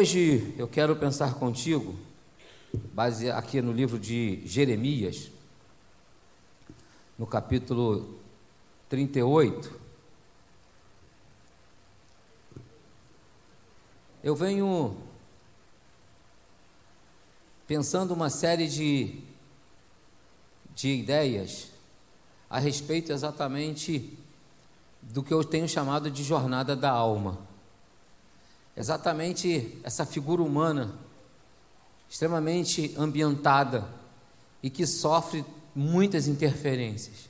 Hoje eu quero pensar contigo, base aqui no livro de Jeremias, no capítulo 38. Eu venho pensando uma série de, de ideias a respeito exatamente do que eu tenho chamado de jornada da alma. Exatamente essa figura humana, extremamente ambientada e que sofre muitas interferências.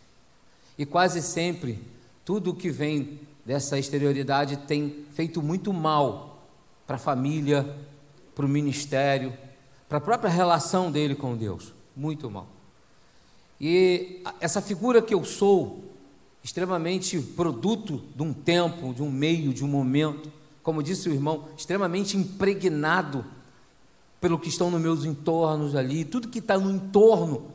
E quase sempre, tudo o que vem dessa exterioridade tem feito muito mal para a família, para o ministério, para a própria relação dele com Deus. Muito mal. E essa figura que eu sou, extremamente produto de um tempo, de um meio, de um momento, como disse o irmão, extremamente impregnado pelo que estão nos meus entornos ali, tudo que está no entorno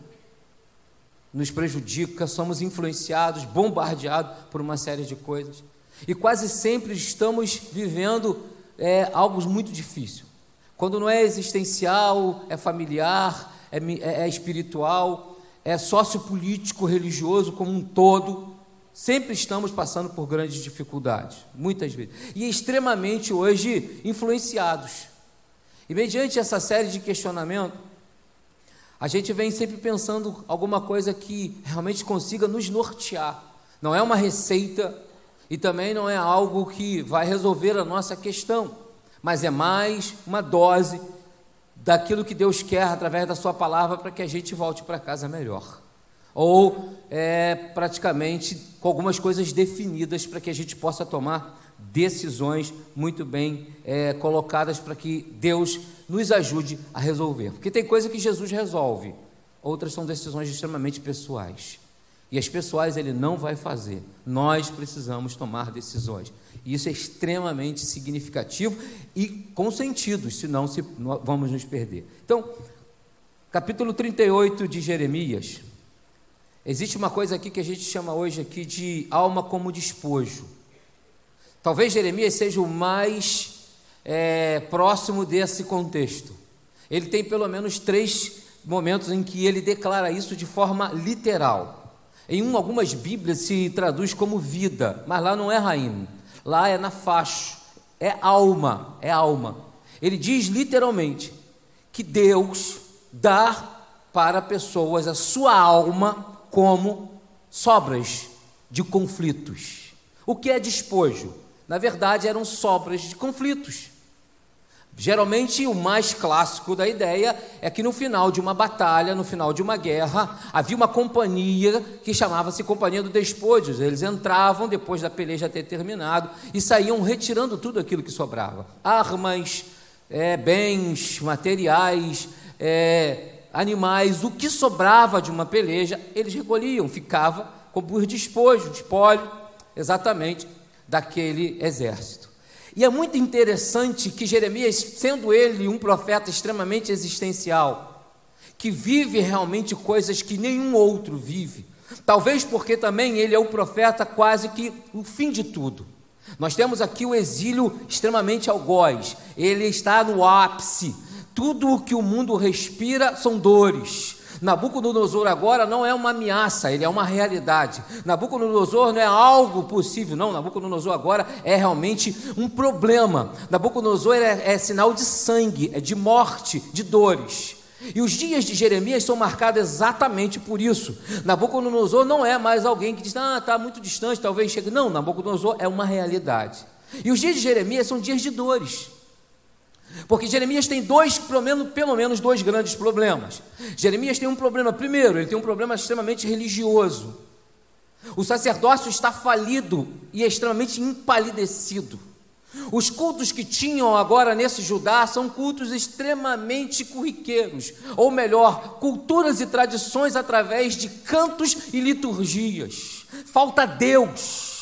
nos prejudica, somos influenciados, bombardeados por uma série de coisas. E quase sempre estamos vivendo é, algo muito difícil. Quando não é existencial, é familiar, é, é, é espiritual, é sociopolítico, religioso como um todo, sempre estamos passando por grandes dificuldades, muitas vezes, e extremamente hoje influenciados. E mediante essa série de questionamentos, a gente vem sempre pensando alguma coisa que realmente consiga nos nortear. Não é uma receita e também não é algo que vai resolver a nossa questão, mas é mais uma dose daquilo que Deus quer através da Sua palavra para que a gente volte para casa melhor. Ou é, praticamente com algumas coisas definidas para que a gente possa tomar decisões muito bem é, colocadas para que Deus nos ajude a resolver. Porque tem coisa que Jesus resolve, outras são decisões extremamente pessoais. E as pessoais ele não vai fazer. Nós precisamos tomar decisões. E isso é extremamente significativo e com sentido, senão se, vamos nos perder. Então, capítulo 38 de Jeremias. Existe uma coisa aqui que a gente chama hoje aqui de alma como despojo. Talvez Jeremias seja o mais é, próximo desse contexto. Ele tem pelo menos três momentos em que ele declara isso de forma literal. Em um, algumas Bíblias se traduz como vida, mas lá não é rainha. Lá é na faixa, é alma, é alma. Ele diz literalmente que Deus dá para pessoas a sua alma como sobras de conflitos. O que é despojo? Na verdade, eram sobras de conflitos. Geralmente, o mais clássico da ideia é que no final de uma batalha, no final de uma guerra, havia uma companhia que chamava-se Companhia do Despojos. Eles entravam depois da peleja ter terminado e saíam retirando tudo aquilo que sobrava: armas, é, bens, materiais, é, animais, o que sobrava de uma peleja, eles recolhiam, ficava como despojo, espólio, exatamente daquele exército. E é muito interessante que Jeremias, sendo ele um profeta extremamente existencial, que vive realmente coisas que nenhum outro vive, talvez porque também ele é o profeta quase que o fim de tudo. Nós temos aqui o exílio extremamente algoz, ele está no ápice, tudo o que o mundo respira são dores, Nabucodonosor agora não é uma ameaça, ele é uma realidade. Nabucodonosor não é algo possível, não. Nabucodonosor agora é realmente um problema. Nabucodonosor é, é sinal de sangue, é de morte, de dores. E os dias de Jeremias são marcados exatamente por isso. Nabucodonosor não é mais alguém que diz, ah, está muito distante, talvez chegue. Não, Nabucodonosor é uma realidade. E os dias de Jeremias são dias de dores. Porque Jeremias tem dois, pelo menos, pelo menos dois grandes problemas. Jeremias tem um problema, primeiro, ele tem um problema extremamente religioso. O sacerdócio está falido e é extremamente empalidecido. Os cultos que tinham agora nesse Judá são cultos extremamente corriqueiros, ou melhor, culturas e tradições através de cantos e liturgias. Falta Deus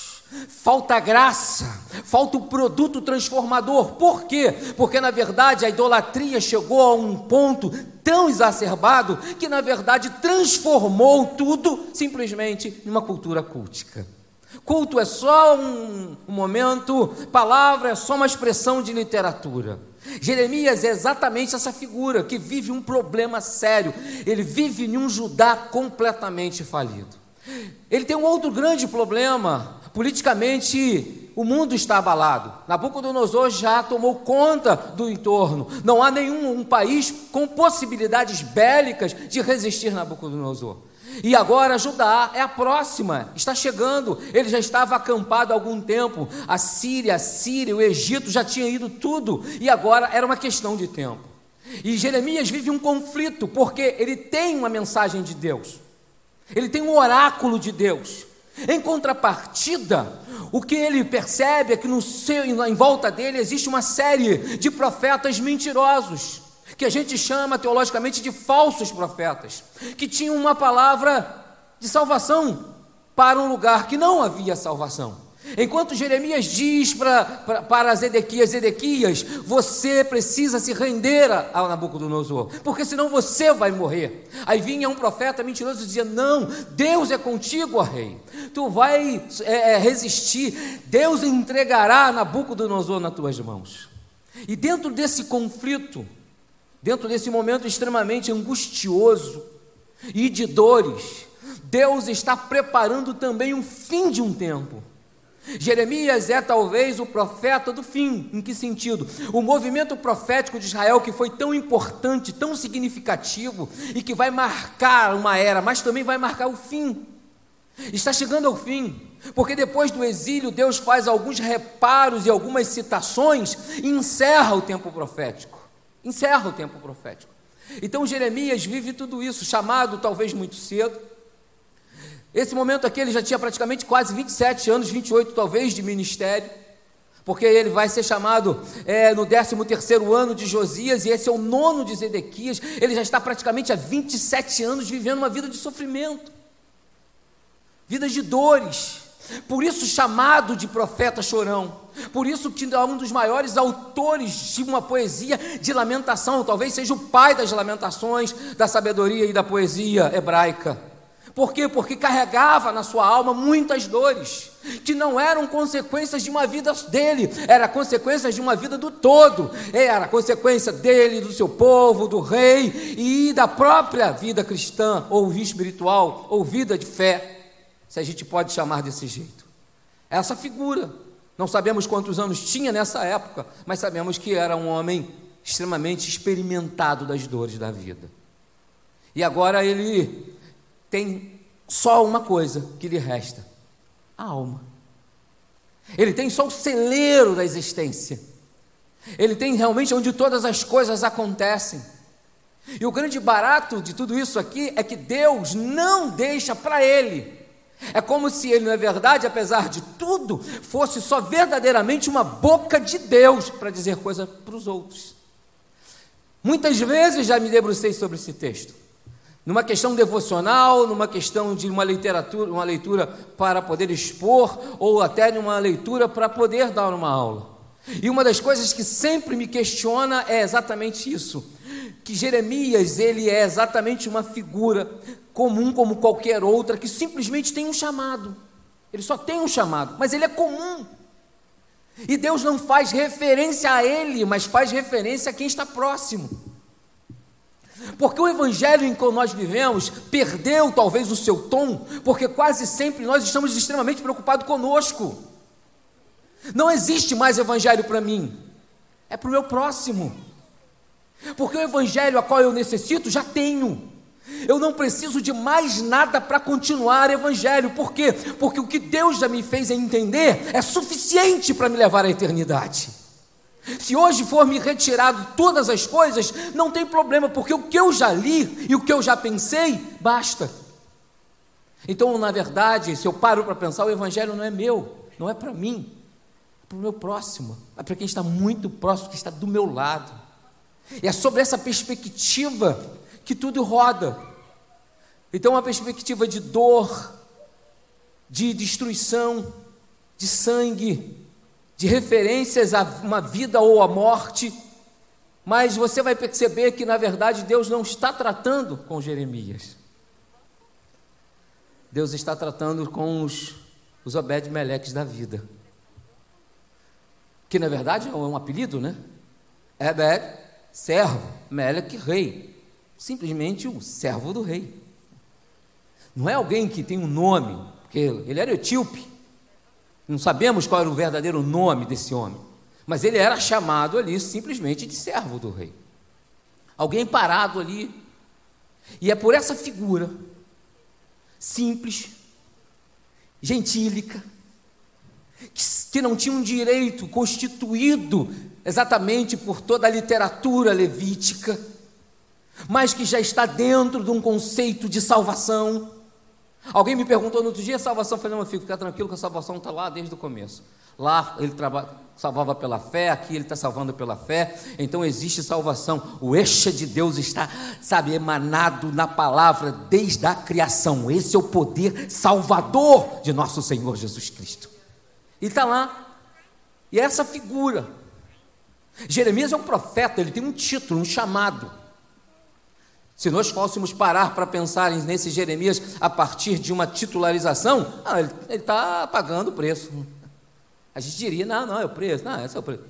falta graça, falta o produto transformador. Por quê? Porque na verdade a idolatria chegou a um ponto tão exacerbado que na verdade transformou tudo simplesmente em uma cultura cultica. Culto é só um, um momento, palavra é só uma expressão de literatura. Jeremias é exatamente essa figura que vive um problema sério. Ele vive em um Judá completamente falido. Ele tem um outro grande problema. Politicamente, o mundo está abalado. Nabucodonosor já tomou conta do entorno. Não há nenhum um país com possibilidades bélicas de resistir Nabucodonosor. E agora Judá é a próxima, está chegando. Ele já estava acampado há algum tempo. A Síria, a Síria, o Egito já tinha ido tudo. E agora era uma questão de tempo. E Jeremias vive um conflito, porque ele tem uma mensagem de Deus. Ele tem um oráculo de Deus. Em contrapartida, o que ele percebe é que no seu, em volta dele existe uma série de profetas mentirosos, que a gente chama teologicamente de falsos profetas, que tinham uma palavra de salvação para um lugar que não havia salvação. Enquanto Jeremias diz pra, pra, para Zedequias, Zedequias, você precisa se render a Nabucodonosor, porque senão você vai morrer. Aí vinha um profeta mentiroso e dizia: Não, Deus é contigo, ó rei. Tu vai é, é, resistir, Deus entregará Nabucodonosor nas tuas mãos. E dentro desse conflito, dentro desse momento extremamente angustioso e de dores, Deus está preparando também um fim de um tempo. Jeremias é talvez o profeta do fim. Em que sentido? O movimento profético de Israel, que foi tão importante, tão significativo e que vai marcar uma era, mas também vai marcar o fim. Está chegando ao fim, porque depois do exílio, Deus faz alguns reparos e algumas citações e encerra o tempo profético. Encerra o tempo profético. Então Jeremias vive tudo isso, chamado talvez muito cedo esse momento aqui ele já tinha praticamente quase 27 anos, 28 talvez, de ministério, porque ele vai ser chamado é, no 13 terceiro ano de Josias, e esse é o nono de Zedequias, ele já está praticamente há 27 anos vivendo uma vida de sofrimento, vida de dores, por isso chamado de profeta chorão, por isso que é um dos maiores autores de uma poesia de lamentação, talvez seja o pai das lamentações, da sabedoria e da poesia hebraica. Por quê? Porque carregava na sua alma muitas dores, que não eram consequências de uma vida dele, era consequências de uma vida do todo, era consequência dele, do seu povo, do rei e da própria vida cristã, ou vida espiritual, ou vida de fé, se a gente pode chamar desse jeito. Essa figura, não sabemos quantos anos tinha nessa época, mas sabemos que era um homem extremamente experimentado das dores da vida. E agora ele tem só uma coisa que lhe resta: a alma. Ele tem só o celeiro da existência. Ele tem realmente onde todas as coisas acontecem. E o grande barato de tudo isso aqui é que Deus não deixa para ele. É como se ele, na verdade, apesar de tudo, fosse só verdadeiramente uma boca de Deus para dizer coisa para os outros. Muitas vezes já me debrucei sobre esse texto numa questão devocional, numa questão de uma literatura, uma leitura para poder expor, ou até numa leitura para poder dar uma aula. E uma das coisas que sempre me questiona é exatamente isso, que Jeremias, ele é exatamente uma figura comum como qualquer outra, que simplesmente tem um chamado. Ele só tem um chamado, mas ele é comum. E Deus não faz referência a ele, mas faz referência a quem está próximo. Porque o evangelho em que nós vivemos perdeu talvez o seu tom, porque quase sempre nós estamos extremamente preocupados conosco. Não existe mais evangelho para mim, é para o meu próximo. Porque o evangelho a qual eu necessito já tenho. Eu não preciso de mais nada para continuar evangelho. Por quê? Porque o que Deus já me fez entender é suficiente para me levar à eternidade. Se hoje for me retirado todas as coisas, não tem problema, porque o que eu já li e o que eu já pensei, basta. Então, na verdade, se eu paro para pensar, o Evangelho não é meu, não é para mim, é para o meu próximo, é para quem está muito próximo, que está do meu lado. E é sobre essa perspectiva que tudo roda. Então, uma perspectiva de dor, de destruição, de sangue, de referências a uma vida ou a morte, mas você vai perceber que na verdade Deus não está tratando com Jeremias. Deus está tratando com os os Obed-Meleques da vida. Que na verdade é um apelido, né? Ebed, servo, Melech, rei. Simplesmente o servo do rei. Não é alguém que tem um nome, porque ele era etíope. Não sabemos qual era o verdadeiro nome desse homem. Mas ele era chamado ali simplesmente de servo do rei. Alguém parado ali. E é por essa figura simples, gentílica, que não tinha um direito constituído exatamente por toda a literatura levítica, mas que já está dentro de um conceito de salvação. Alguém me perguntou no outro dia, salvação, eu falei, não, fica tranquilo que a salvação está lá desde o começo. Lá ele salvava pela fé, aqui ele está salvando pela fé, então existe salvação. O eixo de Deus está, sabe, emanado na palavra desde a criação. Esse é o poder salvador de nosso Senhor Jesus Cristo. E está lá. E é essa figura. Jeremias é um profeta, ele tem um título, um chamado. Se nós fôssemos parar para pensar nesse Jeremias a partir de uma titularização, ah, ele está pagando o preço. A gente diria, não, não, é o preço, não, esse é o preço.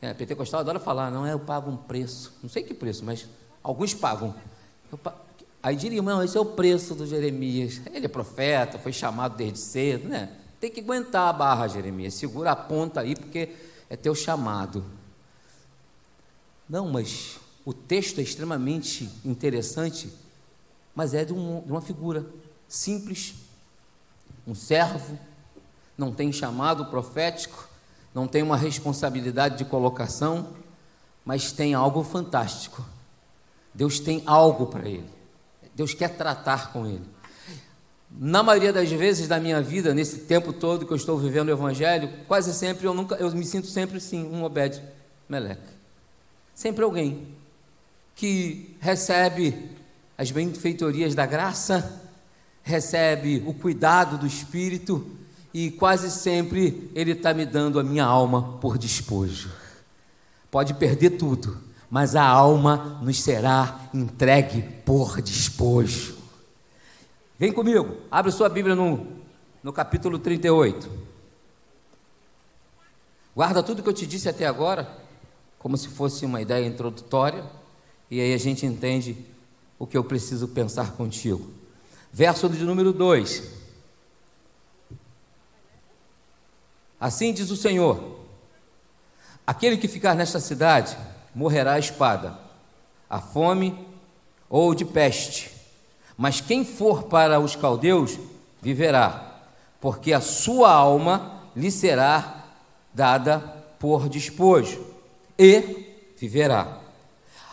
É, pentecostal adora falar, não, é, eu pago um preço. Não sei que preço, mas alguns pagam. Aí diria, não, esse é o preço do Jeremias. Ele é profeta, foi chamado desde cedo, né? Tem que aguentar a barra, Jeremias. Segura a ponta aí, porque é teu chamado. Não, mas o texto é extremamente interessante, mas é de, um, de uma figura simples, um servo não tem chamado profético, não tem uma responsabilidade de colocação, mas tem algo fantástico. Deus tem algo para ele. Deus quer tratar com ele. Na maioria das vezes da minha vida, nesse tempo todo que eu estou vivendo o evangelho, quase sempre eu nunca eu me sinto sempre sim um Obed Meleque. Sempre alguém que recebe as benfeitorias da graça, recebe o cuidado do espírito, e quase sempre Ele está me dando a minha alma por despojo. Pode perder tudo, mas a alma nos será entregue por despojo. Vem comigo, abre sua Bíblia no, no capítulo 38. Guarda tudo que eu te disse até agora, como se fosse uma ideia introdutória, e aí a gente entende o que eu preciso pensar contigo. Verso de número 2. Assim diz o Senhor: aquele que ficar nesta cidade morrerá a espada, a fome ou de peste, mas quem for para os caldeus viverá, porque a sua alma lhe será dada por despojo, e viverá.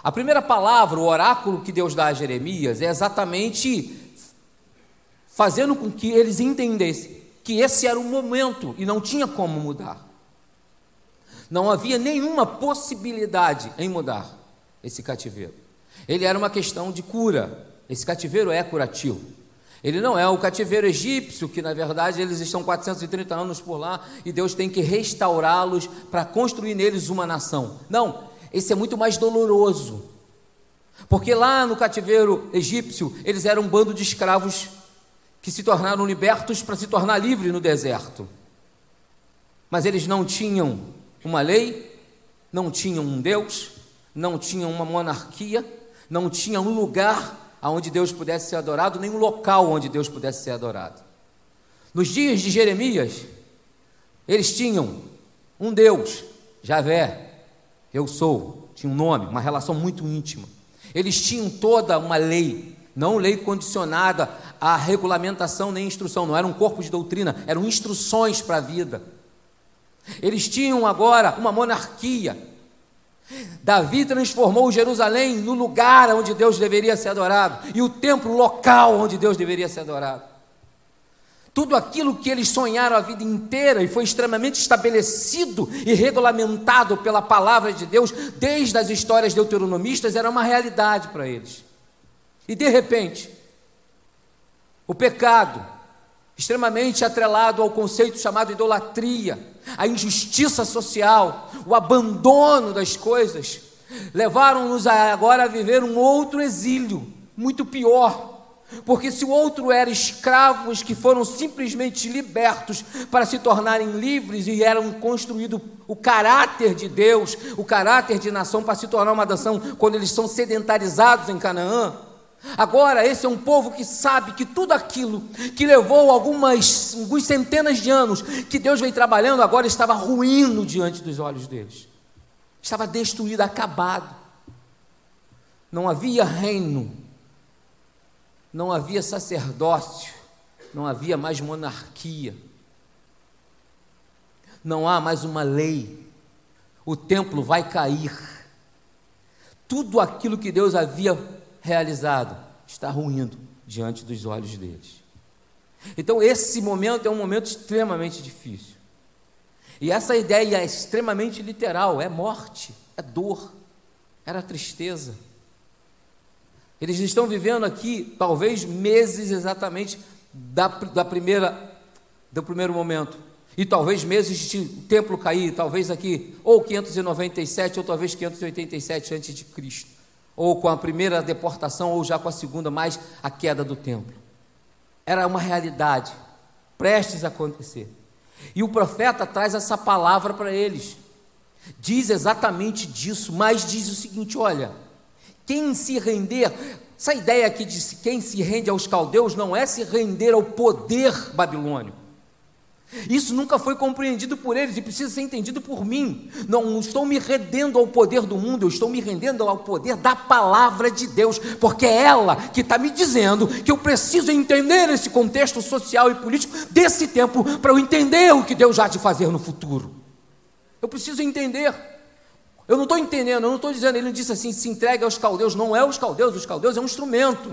A primeira palavra, o oráculo que Deus dá a Jeremias, é exatamente fazendo com que eles entendessem que esse era o momento e não tinha como mudar. Não havia nenhuma possibilidade em mudar esse cativeiro. Ele era uma questão de cura. Esse cativeiro é curativo. Ele não é o cativeiro egípcio, que na verdade eles estão 430 anos por lá e Deus tem que restaurá-los para construir neles uma nação. Não, esse é muito mais doloroso. Porque lá no cativeiro egípcio, eles eram um bando de escravos que se tornaram libertos para se tornar livres no deserto. Mas eles não tinham uma lei, não tinham um Deus, não tinham uma monarquia, não tinham um lugar onde Deus pudesse ser adorado, nem um local onde Deus pudesse ser adorado. Nos dias de Jeremias, eles tinham um Deus, Javé, eu sou, tinha um nome, uma relação muito íntima. Eles tinham toda uma lei, não lei condicionada à regulamentação nem instrução, não era um corpo de doutrina, eram instruções para a vida. Eles tinham agora uma monarquia. Davi transformou Jerusalém no lugar onde Deus deveria ser adorado e o templo local onde Deus deveria ser adorado. Tudo aquilo que eles sonharam a vida inteira e foi extremamente estabelecido e regulamentado pela palavra de Deus desde as histórias deuteronomistas era uma realidade para eles. E de repente, o pecado, extremamente atrelado ao conceito chamado idolatria, a injustiça social, o abandono das coisas, levaram-nos agora a viver um outro exílio, muito pior, Porque se o outro era escravos que foram simplesmente libertos para se tornarem livres e eram construído o caráter de Deus, o caráter de nação para se tornar uma nação quando eles são sedentarizados em Canaã. Agora, esse é um povo que sabe que tudo aquilo que levou algumas, algumas centenas de anos que Deus vem trabalhando, agora estava ruindo diante dos olhos deles. Estava destruído, acabado. Não havia reino não havia sacerdócio, não havia mais monarquia, não há mais uma lei, o templo vai cair, tudo aquilo que Deus havia realizado está ruindo diante dos olhos deles. Então, esse momento é um momento extremamente difícil. E essa ideia é extremamente literal: é morte, é dor, era tristeza. Eles estão vivendo aqui, talvez, meses exatamente da, da primeira, do primeiro momento. E talvez meses de templo cair, talvez aqui, ou 597, ou talvez 587 antes de Cristo. Ou com a primeira deportação, ou já com a segunda, mais a queda do templo. Era uma realidade, prestes a acontecer. E o profeta traz essa palavra para eles. Diz exatamente disso, mas diz o seguinte: olha, quem se render, essa ideia aqui de quem se rende aos caldeus não é se render ao poder babilônico. Isso nunca foi compreendido por eles e precisa ser entendido por mim. Não estou me rendendo ao poder do mundo, eu estou me rendendo ao poder da palavra de Deus, porque é ela que está me dizendo que eu preciso entender esse contexto social e político desse tempo para eu entender o que Deus já de fazer no futuro. Eu preciso entender. Eu não estou entendendo, eu não estou dizendo, ele não disse assim, se entregue aos caldeus, não é os caldeus, os caldeus é um instrumento.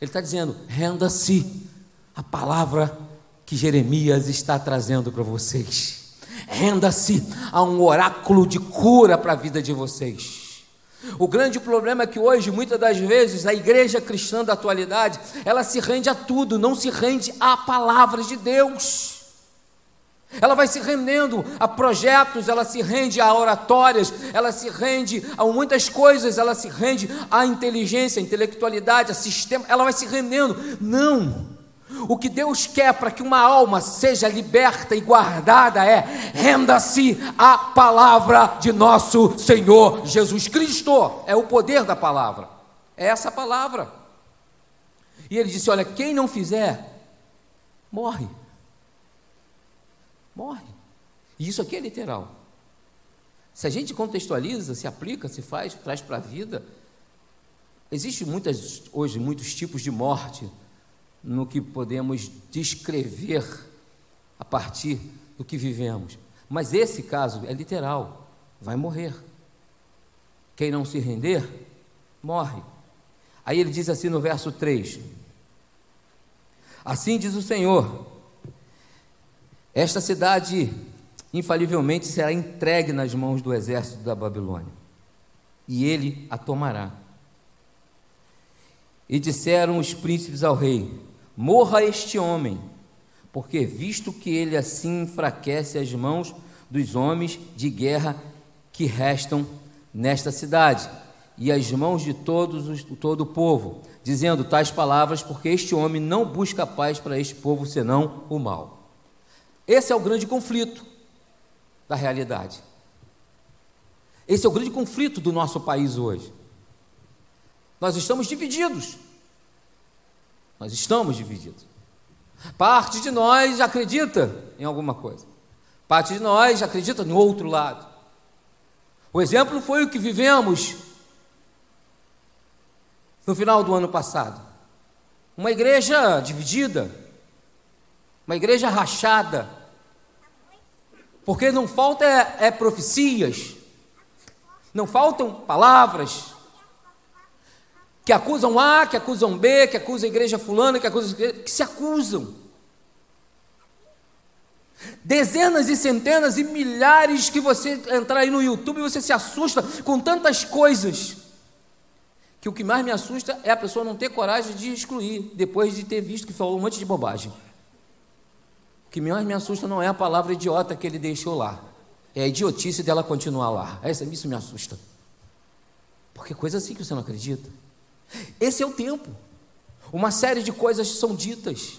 Ele está dizendo, renda-se a palavra que Jeremias está trazendo para vocês. Renda-se a um oráculo de cura para a vida de vocês. O grande problema é que hoje, muitas das vezes, a igreja cristã da atualidade, ela se rende a tudo, não se rende à palavra de Deus. Ela vai se rendendo a projetos, ela se rende a oratórias, ela se rende a muitas coisas, ela se rende à inteligência, à intelectualidade, a sistema, ela vai se rendendo. Não! O que Deus quer para que uma alma seja liberta e guardada é renda-se à palavra de nosso Senhor Jesus Cristo. É o poder da palavra. É essa palavra. E ele disse: Olha, quem não fizer, morre morre. E isso aqui é literal. Se a gente contextualiza, se aplica, se faz, traz para a vida, existe muitas hoje muitos tipos de morte no que podemos descrever a partir do que vivemos. Mas esse caso é literal, vai morrer. Quem não se render, morre. Aí ele diz assim no verso 3: Assim diz o Senhor: esta cidade, infalivelmente, será entregue nas mãos do exército da Babilônia, e ele a tomará. E disseram os príncipes ao rei: Morra este homem, porque visto que ele assim enfraquece as mãos dos homens de guerra que restam nesta cidade, e as mãos de todos os, todo o povo, dizendo tais palavras, porque este homem não busca paz para este povo senão o mal. Esse é o grande conflito da realidade. Esse é o grande conflito do nosso país hoje. Nós estamos divididos. Nós estamos divididos. Parte de nós acredita em alguma coisa. Parte de nós acredita no outro lado. O exemplo foi o que vivemos no final do ano passado. Uma igreja dividida, uma igreja rachada, porque não falta é, é profecias, não faltam palavras que acusam A, que acusam B, que acusam a igreja fulana, que acusam que se acusam. Dezenas e centenas e milhares que você entrar aí no YouTube e você se assusta com tantas coisas. Que o que mais me assusta é a pessoa não ter coragem de excluir, depois de ter visto que falou um monte de bobagem que mais me assusta não é a palavra idiota que ele deixou lá, é a idiotice dela continuar lá. Isso me assusta. Porque coisa assim que você não acredita. Esse é o tempo. Uma série de coisas são ditas.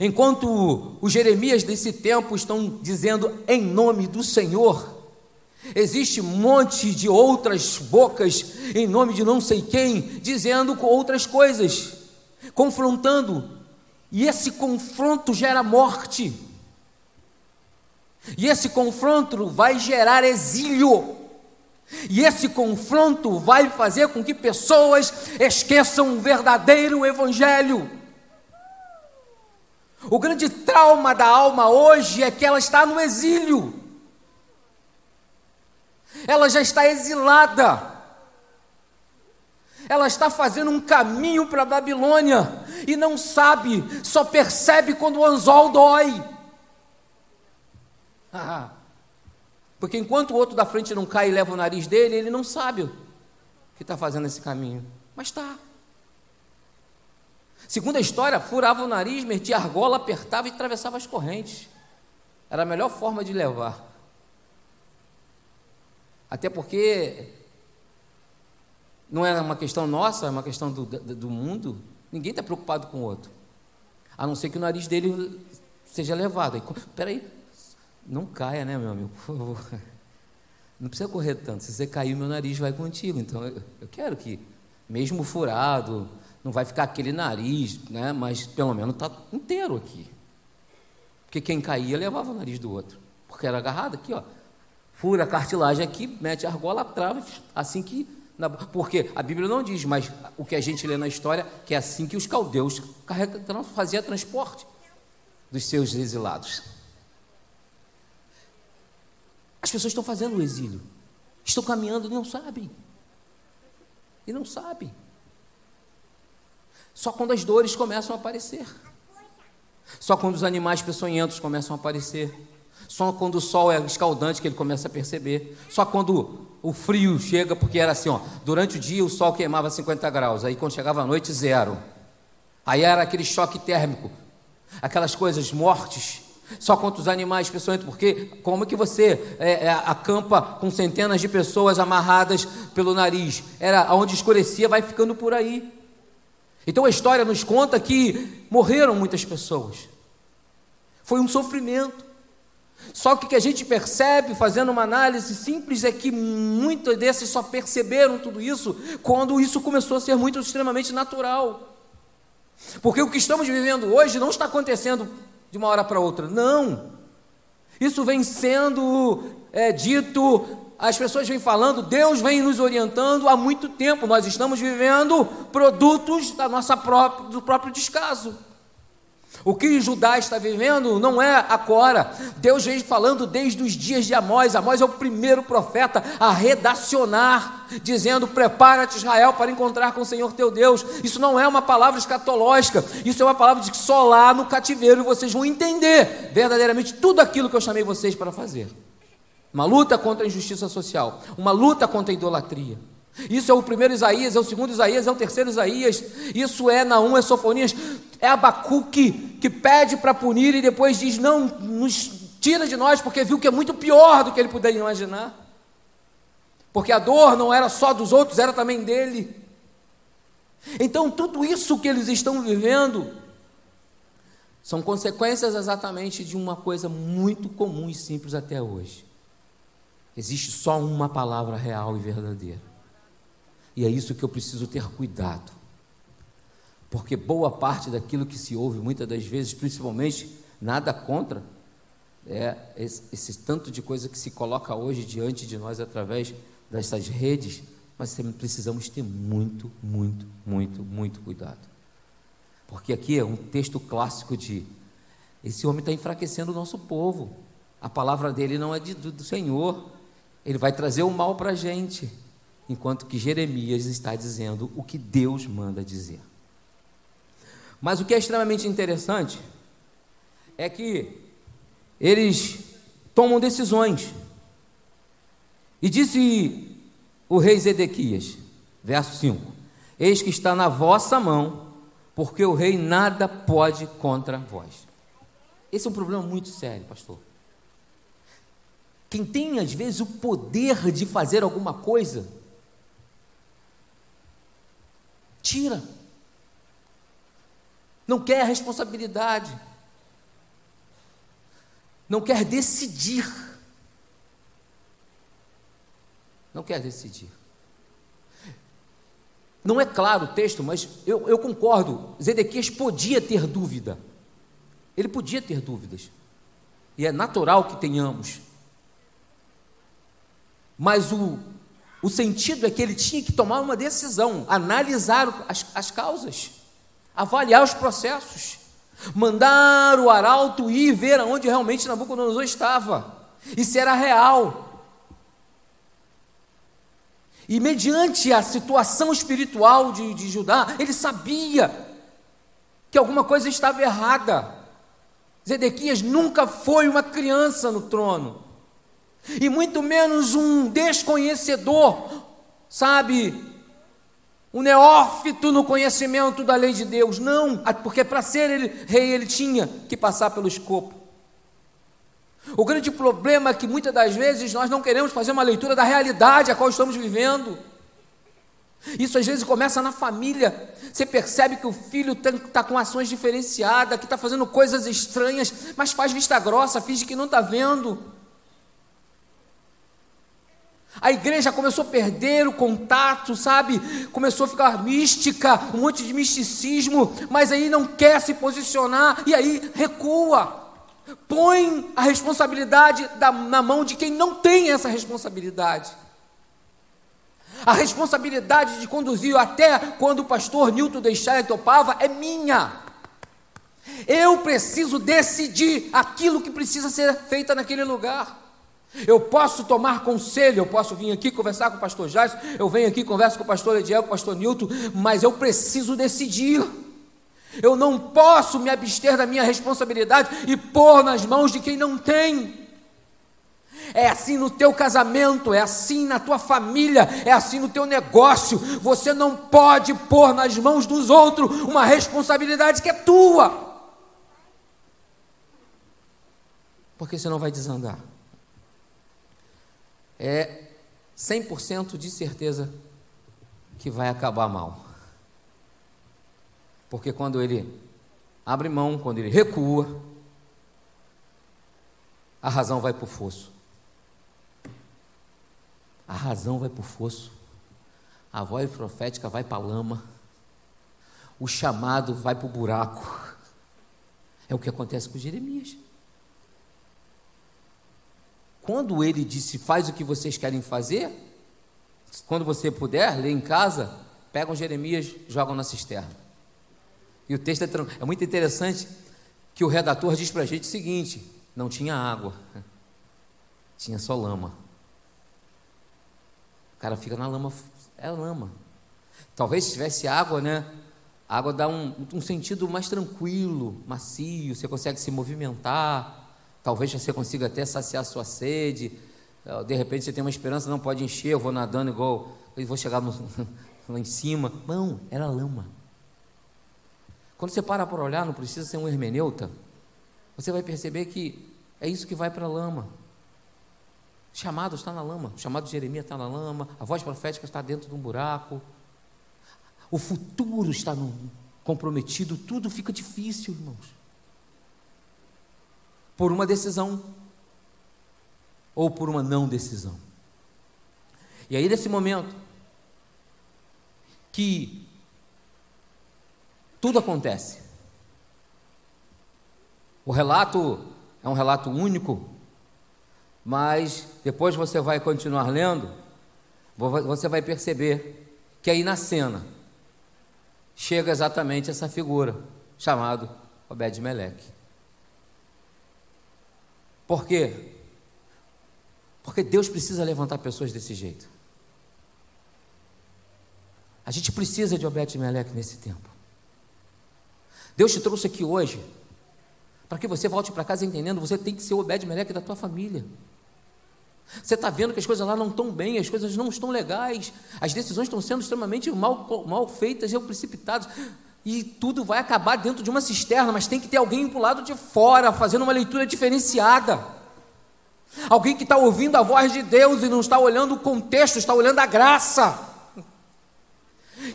Enquanto os Jeremias desse tempo estão dizendo em nome do Senhor, existe um monte de outras bocas em nome de não sei quem dizendo outras coisas, confrontando, e esse confronto gera morte. E esse confronto vai gerar exílio. E esse confronto vai fazer com que pessoas esqueçam o verdadeiro evangelho. O grande trauma da alma hoje é que ela está no exílio. Ela já está exilada. Ela está fazendo um caminho para a Babilônia e não sabe, só percebe quando o anzol dói. Porque enquanto o outro da frente não cai e leva o nariz dele, ele não sabe que está fazendo esse caminho. Mas está. Segundo a história, furava o nariz, metia argola, apertava e atravessava as correntes. Era a melhor forma de levar. Até porque não é uma questão nossa, é uma questão do, do mundo. Ninguém está preocupado com o outro. A não ser que o nariz dele seja levado. Aí, não caia, né, meu amigo? Por favor. Não precisa correr tanto. Se você cair, meu nariz vai contigo. Então, eu, eu quero que, mesmo furado, não vai ficar aquele nariz, né? Mas pelo menos está inteiro aqui. Porque quem caía levava o nariz do outro. Porque era agarrado aqui, ó. Fura a cartilagem aqui, mete a argola, trava, assim que. Porque a Bíblia não diz, mas o que a gente lê na história, que é assim que os caldeus faziam transporte dos seus exilados. As pessoas estão fazendo o exílio, estão caminhando e não sabem. E não sabem. Só quando as dores começam a aparecer. Só quando os animais peçonhentos começam a aparecer. Só quando o sol é escaldante que ele começa a perceber. Só quando o frio chega, porque era assim, ó, durante o dia o sol queimava 50 graus, aí quando chegava a noite, zero. Aí era aquele choque térmico, aquelas coisas mortes. Só quando os animais peçonhentos, porque como é que você é, é, acampa com centenas de pessoas amarradas pelo nariz? Era onde escurecia, vai ficando por aí. Então a história nos conta que morreram muitas pessoas. Foi um sofrimento. Só que o que a gente percebe, fazendo uma análise simples, é que muitos desses só perceberam tudo isso quando isso começou a ser muito extremamente natural. Porque o que estamos vivendo hoje não está acontecendo de uma hora para outra. Não. Isso vem sendo é, dito as pessoas vêm falando, Deus vem nos orientando há muito tempo. Nós estamos vivendo produtos da nossa própria, do próprio descaso. O que Judá está vivendo não é agora. Deus vem falando desde os dias de Amós. Amós é o primeiro profeta a redacionar, dizendo: Prepara-te, Israel, para encontrar com o Senhor teu Deus. Isso não é uma palavra escatológica, isso é uma palavra de que só lá no cativeiro vocês vão entender verdadeiramente tudo aquilo que eu chamei vocês para fazer uma luta contra a injustiça social, uma luta contra a idolatria. Isso é o primeiro Isaías, é o segundo Isaías, é o terceiro Isaías, isso é Naum, é Sofonias, é Abacuque que pede para punir e depois diz: Não, nos tira de nós, porque viu que é muito pior do que ele puder imaginar. Porque a dor não era só dos outros, era também dele. Então, tudo isso que eles estão vivendo são consequências exatamente de uma coisa muito comum e simples até hoje. Existe só uma palavra real e verdadeira. E é isso que eu preciso ter cuidado. Porque boa parte daquilo que se ouve, muitas das vezes, principalmente, nada contra, é esse, esse tanto de coisa que se coloca hoje diante de nós através dessas redes, mas precisamos ter muito, muito, muito, muito cuidado. Porque aqui é um texto clássico de esse homem está enfraquecendo o nosso povo. A palavra dele não é de, do, do Senhor. Ele vai trazer o mal para a gente, enquanto que Jeremias está dizendo o que Deus manda dizer. Mas o que é extremamente interessante é que eles tomam decisões. E disse o rei Zedequias, verso 5: Eis que está na vossa mão, porque o rei nada pode contra vós. Esse é um problema muito sério, pastor. Quem tem às vezes o poder de fazer alguma coisa, tira. Não quer a responsabilidade, não quer decidir. Não quer decidir. Não é claro o texto, mas eu, eu concordo. Zedequias podia ter dúvida. Ele podia ter dúvidas. E é natural que tenhamos. Mas o, o sentido é que ele tinha que tomar uma decisão, analisar as, as causas, avaliar os processos, mandar o arauto ir ver aonde realmente Nabucodonosor estava, e se era real. E mediante a situação espiritual de, de Judá, ele sabia que alguma coisa estava errada. Zedequias nunca foi uma criança no trono, e muito menos um desconhecedor, sabe? Um neófito no conhecimento da lei de Deus. Não, porque para ser ele, rei ele tinha que passar pelo escopo. O grande problema é que muitas das vezes nós não queremos fazer uma leitura da realidade a qual estamos vivendo. Isso às vezes começa na família. Você percebe que o filho está com ações diferenciadas, que está fazendo coisas estranhas, mas faz vista grossa, finge que não está vendo. A igreja começou a perder o contato, sabe? Começou a ficar mística, um monte de misticismo, mas aí não quer se posicionar e aí recua. Põe a responsabilidade da, na mão de quem não tem essa responsabilidade. A responsabilidade de conduzir até quando o pastor Newton deixar e topava é minha. Eu preciso decidir aquilo que precisa ser feito naquele lugar. Eu posso tomar conselho, eu posso vir aqui conversar com o pastor Jais, eu venho aqui converso com o pastor Ediel, com o pastor Newton, mas eu preciso decidir. Eu não posso me abster da minha responsabilidade e pôr nas mãos de quem não tem. É assim no teu casamento, é assim na tua família, é assim no teu negócio. Você não pode pôr nas mãos dos outros uma responsabilidade que é tua. Porque senão vai desandar. É 100% de certeza que vai acabar mal. Porque quando ele abre mão, quando ele recua, a razão vai para o fosso. A razão vai para o fosso. A voz profética vai para a lama. O chamado vai para o buraco. É o que acontece com Jeremias. Quando ele disse: Faz o que vocês querem fazer, quando você puder, lê em casa, pegam Jeremias, jogam na cisterna. E o texto é, é muito interessante que o redator diz para a gente o seguinte: não tinha água, tinha só lama. O cara fica na lama, é lama. Talvez se tivesse água, né? A água dá um, um sentido mais tranquilo, macio, você consegue se movimentar. Talvez você consiga até saciar sua sede. De repente você tem uma esperança, não pode encher, eu vou nadando igual, eu vou chegar no, lá em cima. Não, era lama. Quando você para para olhar, não precisa ser um hermeneuta, você vai perceber que é isso que vai para a lama. Chamado está na lama, o chamado de Jeremias está na lama, a voz profética está dentro de um buraco, o futuro está no, comprometido, tudo fica difícil, irmãos. Por uma decisão ou por uma não decisão. E aí, nesse momento, que tudo acontece. O relato é um relato único, mas depois você vai continuar lendo, você vai perceber que aí na cena chega exatamente essa figura chamado Obed Meleque. Por quê? Porque Deus precisa levantar pessoas desse jeito. A gente precisa de Obed Meleque nesse tempo. Deus te trouxe aqui hoje para que você volte para casa entendendo, você tem que ser o Obed-Meleque da tua família. Você está vendo que as coisas lá não estão bem, as coisas não estão legais, as decisões estão sendo extremamente mal, mal feitas e precipitadas, e tudo vai acabar dentro de uma cisterna, mas tem que ter alguém para o lado de fora, fazendo uma leitura diferenciada. Alguém que está ouvindo a voz de Deus e não está olhando o contexto, está olhando a graça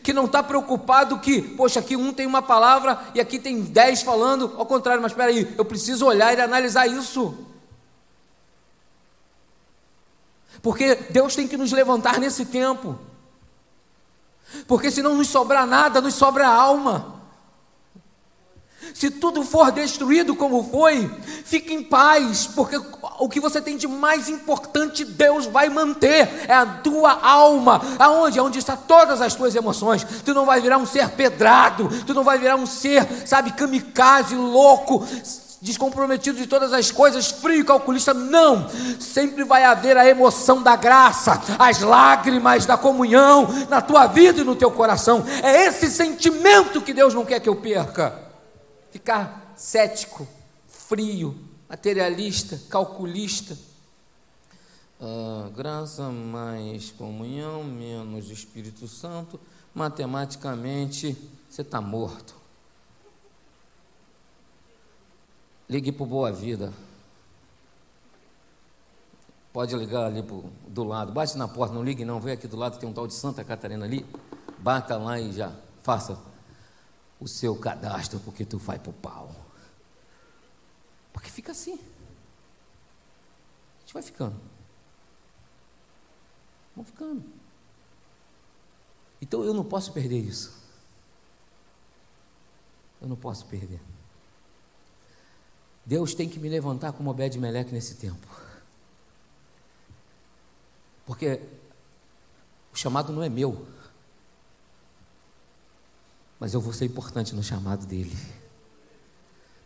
que não está preocupado que, poxa, aqui um tem uma palavra e aqui tem dez falando, ao contrário, mas espera aí, eu preciso olhar e analisar isso. Porque Deus tem que nos levantar nesse tempo. Porque se não nos sobrar nada, nos sobra a alma. Se tudo for destruído como foi, fique em paz, porque o que você tem de mais importante Deus vai manter é a tua alma. Aonde? Aonde está todas as tuas emoções. Tu não vai virar um ser pedrado, tu não vai virar um ser, sabe, kamikaze, louco, descomprometido de todas as coisas, frio, calculista, não. Sempre vai haver a emoção da graça, as lágrimas da comunhão na tua vida e no teu coração. É esse sentimento que Deus não quer que eu perca. Ficar cético, frio, materialista, calculista. Ah, graça mais comunhão, menos Espírito Santo. Matematicamente, você está morto. Ligue para o Boa Vida. Pode ligar ali pro, do lado. Bate na porta, não ligue não. Vem aqui do lado, tem um tal de Santa Catarina ali. Bata lá e já faça o seu cadastro, porque tu vai pro pau. Porque fica assim. A gente vai ficando. Vamos ficando. Então eu não posso perder isso. Eu não posso perder. Deus tem que me levantar como Obed Meleque nesse tempo. Porque o chamado não é meu. Mas eu vou ser importante no chamado dele.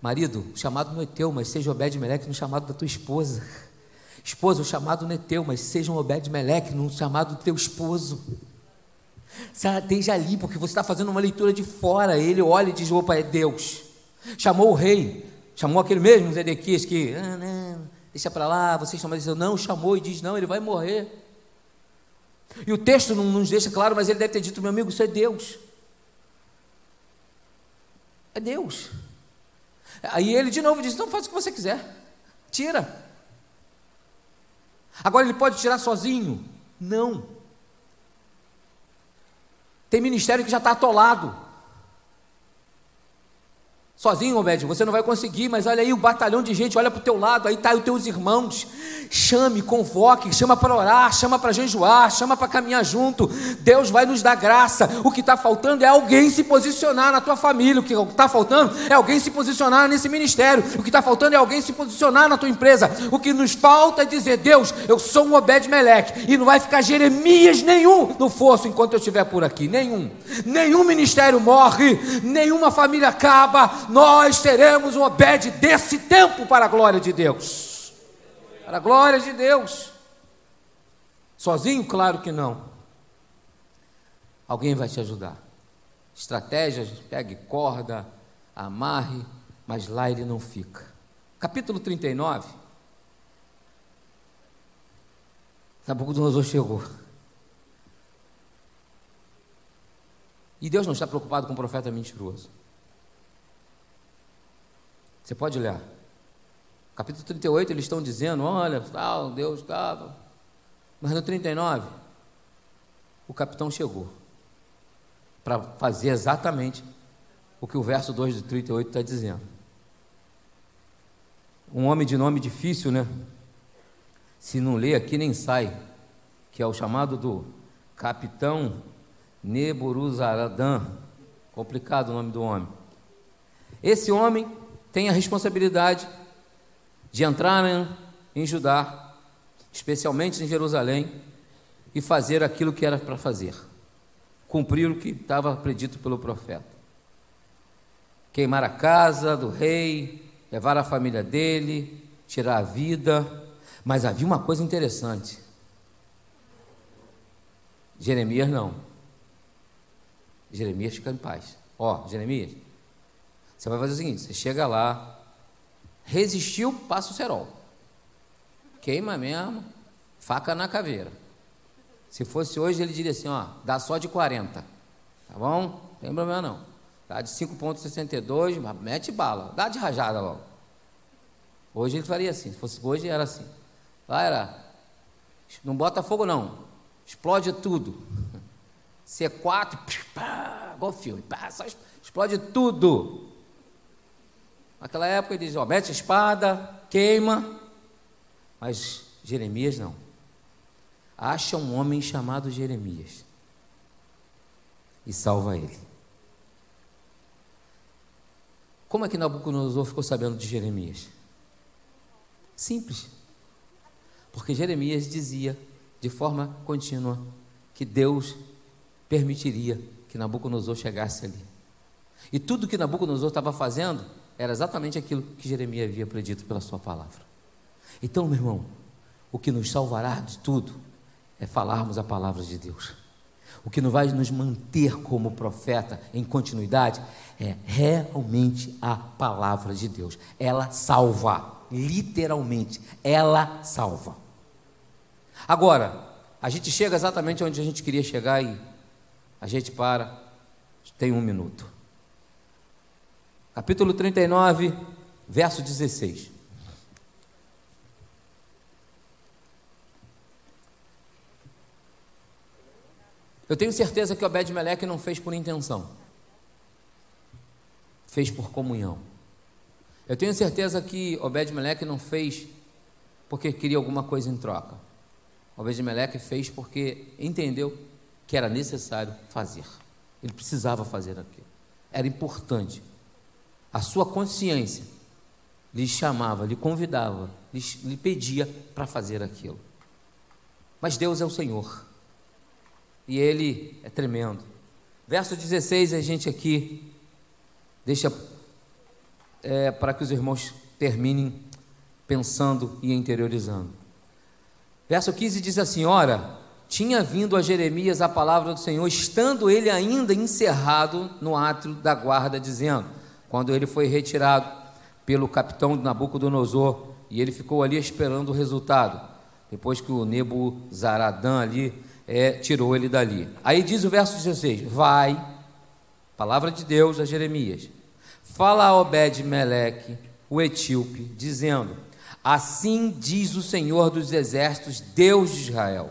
Marido, o chamado não é teu, mas seja Obed Meleque no chamado da tua esposa. Esposa, o chamado não é teu, mas seja um Obed Meleque no chamado do teu esposo. Esteja ali, porque você está fazendo uma leitura de fora. Ele olha e diz: opa, é Deus. Chamou o rei, Chamou aquele mesmo Zedequias que, ah, não, deixa para lá, vocês estão dizendo, não, chamou e diz, não, ele vai morrer. E o texto não nos deixa claro, mas ele deve ter dito, meu amigo, isso é Deus. É Deus. Aí ele de novo diz, não, faz o que você quiser, tira. Agora ele pode tirar sozinho? Não. Tem ministério que já está atolado. Sozinho, Obed, você não vai conseguir, mas olha aí o batalhão de gente, olha para o teu lado, aí está os teus irmãos. Chame, convoque, chama para orar, chama para jejuar, chama para caminhar junto. Deus vai nos dar graça. O que está faltando é alguém se posicionar na tua família. O que está faltando é alguém se posicionar nesse ministério. O que está faltando é alguém se posicionar na tua empresa. O que nos falta é dizer: Deus, eu sou um Obed Meleque. E não vai ficar Jeremias nenhum no fosso enquanto eu estiver por aqui. Nenhum. Nenhum ministério morre, nenhuma família acaba nós teremos um Obed desse tempo para a glória de Deus. Para a glória de Deus. Sozinho, claro que não. Alguém vai te ajudar. Estratégias, pegue corda, amarre, mas lá ele não fica. Capítulo 39. Nabucodonosor chegou. E Deus não está preocupado com o profeta mentiroso. Você pode olhar. Capítulo 38, eles estão dizendo: olha, tal, Deus estava. Mas no 39, o capitão chegou para fazer exatamente o que o verso 2 do 38 está dizendo. Um homem de nome difícil, né? Se não lê aqui, nem sai. Que é o chamado do capitão Neburuzaradã. Complicado o nome do homem. Esse homem tem a responsabilidade de entrar em Judá, especialmente em Jerusalém, e fazer aquilo que era para fazer, cumprir o que estava predito pelo profeta. Queimar a casa do rei, levar a família dele, tirar a vida. Mas havia uma coisa interessante. Jeremias não. Jeremias fica em paz. Ó, Jeremias, você vai fazer o seguinte: você chega lá, resistiu, passa o cerol. Queima mesmo, faca na caveira. Se fosse hoje, ele diria assim: ó, dá só de 40. Tá bom? Não tem problema não. Dá de 5,62, mete bala, dá de rajada logo. Hoje ele faria assim, se fosse hoje era assim. Lá era, não bota fogo não, explode tudo. C4, pá, igual filme, pá, explode tudo. Naquela época ele diz, ó, mete a espada, queima, mas Jeremias não. Acha um homem chamado Jeremias e salva ele. Como é que Nabucodonosor ficou sabendo de Jeremias? Simples. Porque Jeremias dizia de forma contínua que Deus permitiria que Nabucodonosor chegasse ali. E tudo que Nabucodonosor estava fazendo era exatamente aquilo que Jeremias havia predito pela sua palavra. Então, meu irmão, o que nos salvará de tudo é falarmos a palavra de Deus. O que não vai nos manter como profeta em continuidade é realmente a palavra de Deus. Ela salva, literalmente, ela salva. Agora, a gente chega exatamente onde a gente queria chegar e a gente para, tem um minuto. Capítulo 39, verso 16. Eu tenho certeza que Obed-Meleque não fez por intenção. Fez por comunhão. Eu tenho certeza que Obed-Meleque não fez porque queria alguma coisa em troca. Obed-Meleque fez porque entendeu que era necessário fazer. Ele precisava fazer aquilo. Era importante. A sua consciência lhe chamava, lhe convidava, lhe, lhe pedia para fazer aquilo. Mas Deus é o Senhor. E Ele é tremendo. Verso 16, a gente aqui deixa é, para que os irmãos terminem pensando e interiorizando. Verso 15 diz assim: Ora, tinha vindo a Jeremias a palavra do Senhor, estando ele ainda encerrado no átrio da guarda, dizendo: Quando ele foi retirado pelo capitão Nabucodonosor, e ele ficou ali esperando o resultado, depois que o Nebuzaradã ali é, tirou ele dali. Aí diz o verso 16: Vai, palavra de Deus a Jeremias, fala a Obed-Meleque, o etíope, dizendo: Assim diz o Senhor dos exércitos, Deus de Israel: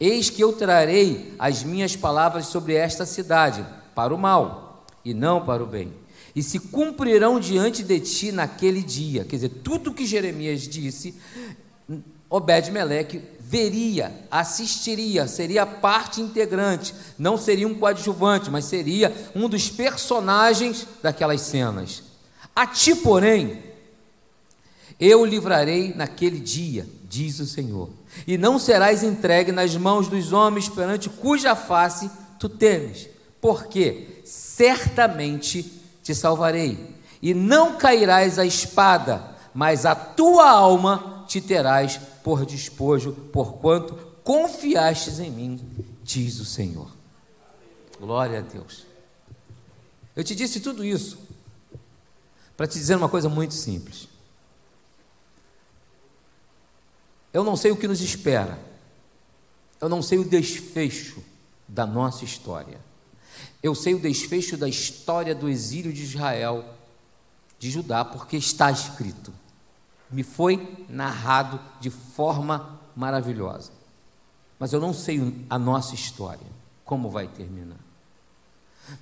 Eis que eu trarei as minhas palavras sobre esta cidade, para o mal e não para o bem. E se cumprirão diante de ti naquele dia. Quer dizer, tudo que Jeremias disse, Obed-Meleque veria, assistiria, seria parte integrante, não seria um coadjuvante, mas seria um dos personagens daquelas cenas. A ti, porém, eu livrarei naquele dia, diz o Senhor, e não serás entregue nas mãos dos homens perante cuja face tu temes, porque certamente te salvarei, e não cairás a espada, mas a tua alma te terás por despojo, porquanto confiastes em mim, diz o Senhor. Glória a Deus. Eu te disse tudo isso para te dizer uma coisa muito simples. Eu não sei o que nos espera. Eu não sei o desfecho da nossa história. Eu sei o desfecho da história do exílio de Israel, de Judá, porque está escrito. Me foi narrado de forma maravilhosa. Mas eu não sei a nossa história, como vai terminar.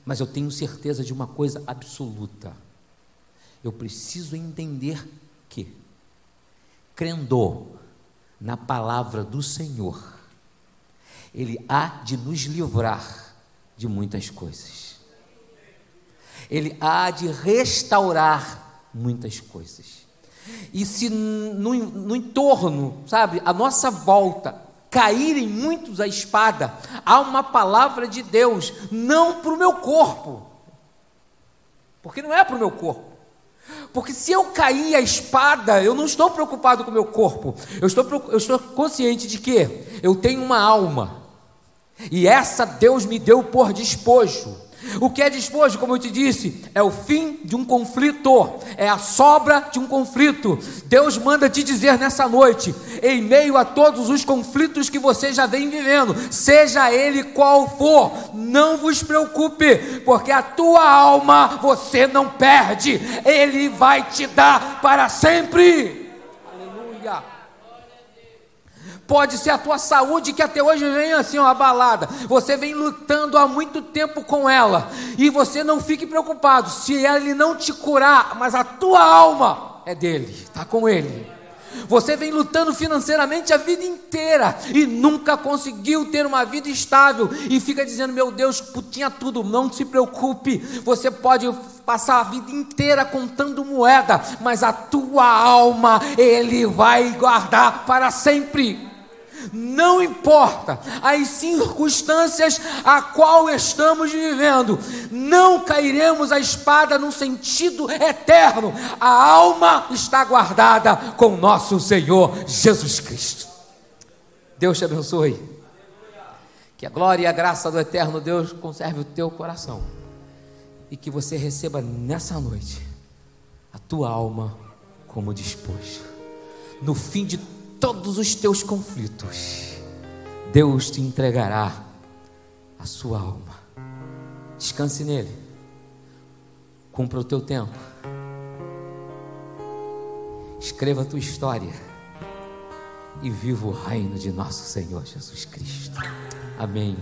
Mas eu tenho certeza de uma coisa absoluta. Eu preciso entender que, crendo na palavra do Senhor, Ele há de nos livrar de muitas coisas. Ele há de restaurar muitas coisas. E se no, no entorno, sabe, a nossa volta, caírem muitos a espada, há uma palavra de Deus, não para o meu corpo, porque não é para o meu corpo, porque se eu cair a espada, eu não estou preocupado com o meu corpo, eu estou, eu estou consciente de que eu tenho uma alma, e essa Deus me deu por despojo. O que é despojo, como eu te disse, é o fim de um conflito, é a sobra de um conflito. Deus manda te dizer nessa noite, em meio a todos os conflitos que você já vem vivendo, seja ele qual for, não vos preocupe, porque a tua alma você não perde, ele vai te dar para sempre. Pode ser a tua saúde que até hoje vem assim, ó, abalada. Você vem lutando há muito tempo com ela. E você não fique preocupado se ele não te curar, mas a tua alma é dele, está com ele. Você vem lutando financeiramente a vida inteira e nunca conseguiu ter uma vida estável e fica dizendo: Meu Deus, tinha tudo. Não se preocupe, você pode passar a vida inteira contando moeda, mas a tua alma Ele vai guardar para sempre. Não importa as circunstâncias a qual estamos vivendo, não cairemos a espada no sentido eterno. A alma está guardada com nosso Senhor Jesus Cristo. Deus te abençoe. Que a glória e a graça do eterno Deus conserve o teu coração e que você receba nessa noite a tua alma como despojo. No fim de todos os teus conflitos, Deus te entregará a sua alma. Descanse nele. Cumpra o teu tempo. Escreva a tua história e viva o reino de nosso Senhor Jesus Cristo. Amém.